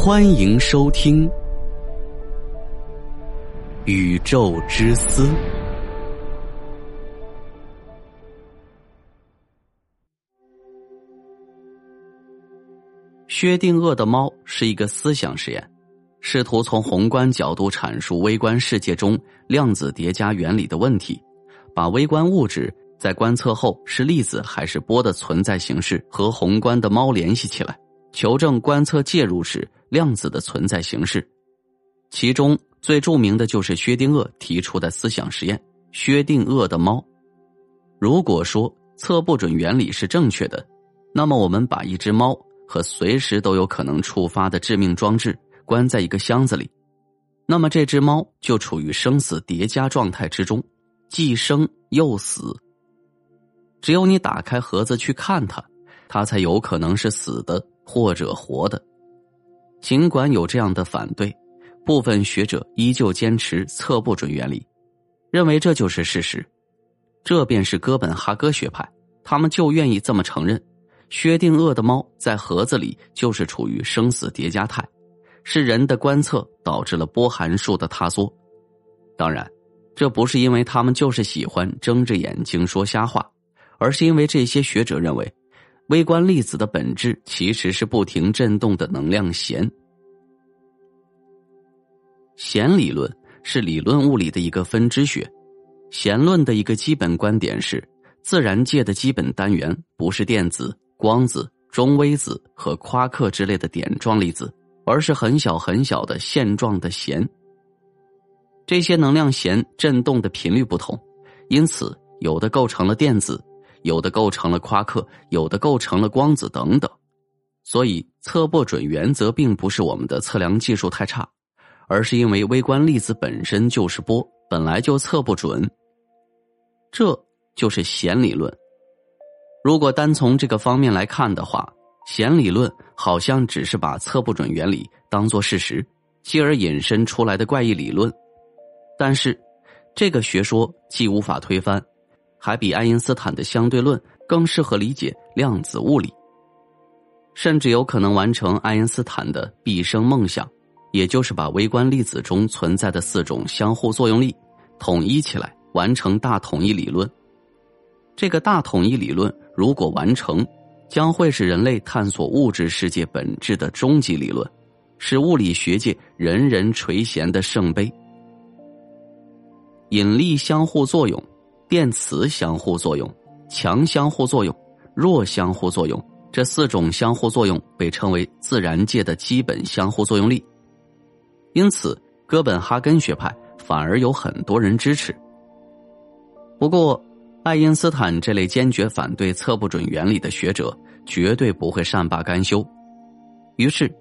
欢迎收听《宇宙之思》。薛定谔的猫是一个思想实验，试图从宏观角度阐述微观世界中量子叠加原理的问题，把微观物质在观测后是粒子还是波的存在形式和宏观的猫联系起来。求证观测介入时量子的存在形式，其中最著名的就是薛定谔提出的思想实验——薛定谔的猫。如果说测不准原理是正确的，那么我们把一只猫和随时都有可能触发的致命装置关在一个箱子里，那么这只猫就处于生死叠加状态之中，既生又死。只有你打开盒子去看它，它才有可能是死的。或者活的，尽管有这样的反对，部分学者依旧坚持测不准原理，认为这就是事实。这便是哥本哈根学派，他们就愿意这么承认：薛定谔的猫在盒子里就是处于生死叠加态，是人的观测导致了波函数的塌缩。当然，这不是因为他们就是喜欢睁着眼睛说瞎话，而是因为这些学者认为。微观粒子的本质其实是不停振动的能量弦。弦理论是理论物理的一个分支学。弦论的一个基本观点是：自然界的基本单元不是电子、光子、中微子和夸克之类的点状粒子，而是很小很小的线状的弦。这些能量弦振动的频率不同，因此有的构成了电子。有的构成了夸克，有的构成了光子等等，所以测不准原则并不是我们的测量技术太差，而是因为微观粒子本身就是波，本来就测不准。这就是弦理论。如果单从这个方面来看的话，弦理论好像只是把测不准原理当做事实，继而引申出来的怪异理论。但是，这个学说既无法推翻。还比爱因斯坦的相对论更适合理解量子物理，甚至有可能完成爱因斯坦的毕生梦想，也就是把微观粒子中存在的四种相互作用力统一起来，完成大统一理论。这个大统一理论如果完成，将会是人类探索物质世界本质的终极理论，是物理学界人人垂涎的圣杯。引力相互作用。电磁相互作用、强相互作用、弱相互作用这四种相互作用被称为自然界的基本相互作用力，因此哥本哈根学派反而有很多人支持。不过，爱因斯坦这类坚决反对测不准原理的学者绝对不会善罢甘休，于是，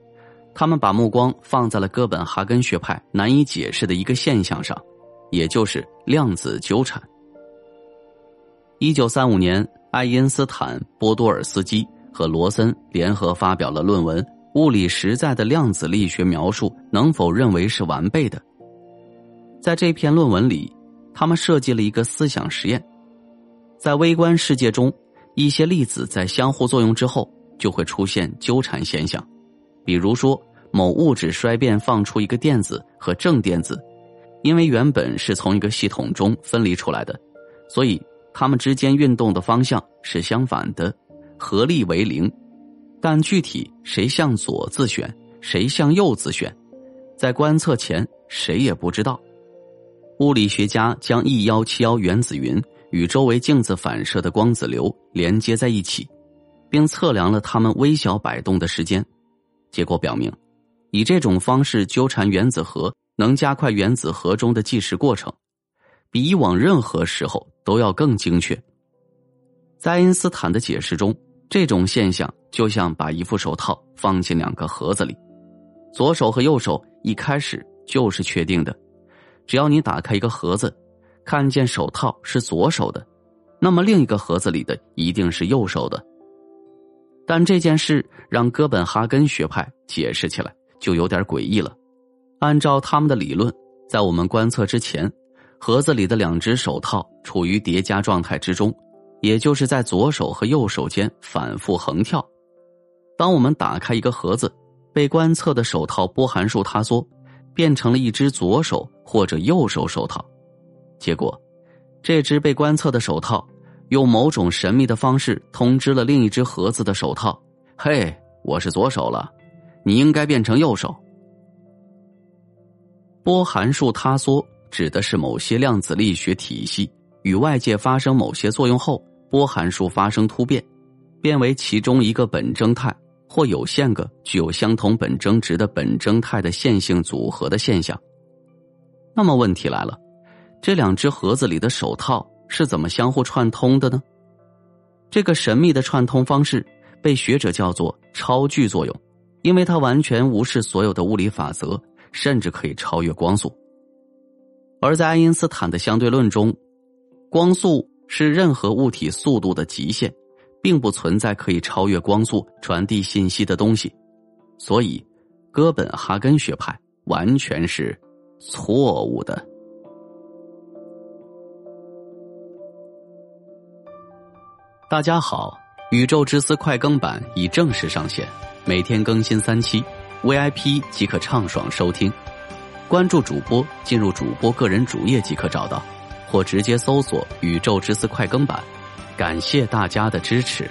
他们把目光放在了哥本哈根学派难以解释的一个现象上，也就是量子纠缠。一九三五年，爱因斯坦、波多尔斯基和罗森联合发表了论文《物理实在的量子力学描述能否认为是完备的》。在这篇论文里，他们设计了一个思想实验：在微观世界中，一些粒子在相互作用之后就会出现纠缠现象。比如说，某物质衰变放出一个电子和正电子，因为原本是从一个系统中分离出来的，所以。它们之间运动的方向是相反的，合力为零，但具体谁向左自旋，谁向右自旋，在观测前谁也不知道。物理学家将 E 幺七幺原子云与周围镜子反射的光子流连接在一起，并测量了它们微小摆动的时间。结果表明，以这种方式纠缠原子核，能加快原子核中的计时过程。比以往任何时候都要更精确。在爱因斯坦的解释中，这种现象就像把一副手套放进两个盒子里，左手和右手一开始就是确定的。只要你打开一个盒子，看见手套是左手的，那么另一个盒子里的一定是右手的。但这件事让哥本哈根学派解释起来就有点诡异了。按照他们的理论，在我们观测之前。盒子里的两只手套处于叠加状态之中，也就是在左手和右手间反复横跳。当我们打开一个盒子，被观测的手套波函数塌缩，变成了一只左手或者右手手套。结果，这只被观测的手套用某种神秘的方式通知了另一只盒子的手套：“嘿，我是左手了，你应该变成右手。”波函数塌缩指的是某些量子力学体系与外界发生某些作用后，波函数发生突变，变为其中一个本征态或有限个具有相同本征值的本征态的线性组合的现象。那么问题来了，这两只盒子里的手套是怎么相互串通的呢？这个神秘的串通方式被学者叫做超距作用，因为它完全无视所有的物理法则。甚至可以超越光速，而在爱因斯坦的相对论中，光速是任何物体速度的极限，并不存在可以超越光速传递信息的东西，所以哥本哈根学派完全是错误的。大家好，宇宙之思快更版已正式上线，每天更新三期。VIP 即可畅爽收听，关注主播，进入主播个人主页即可找到，或直接搜索“宇宙之思快更版”。感谢大家的支持。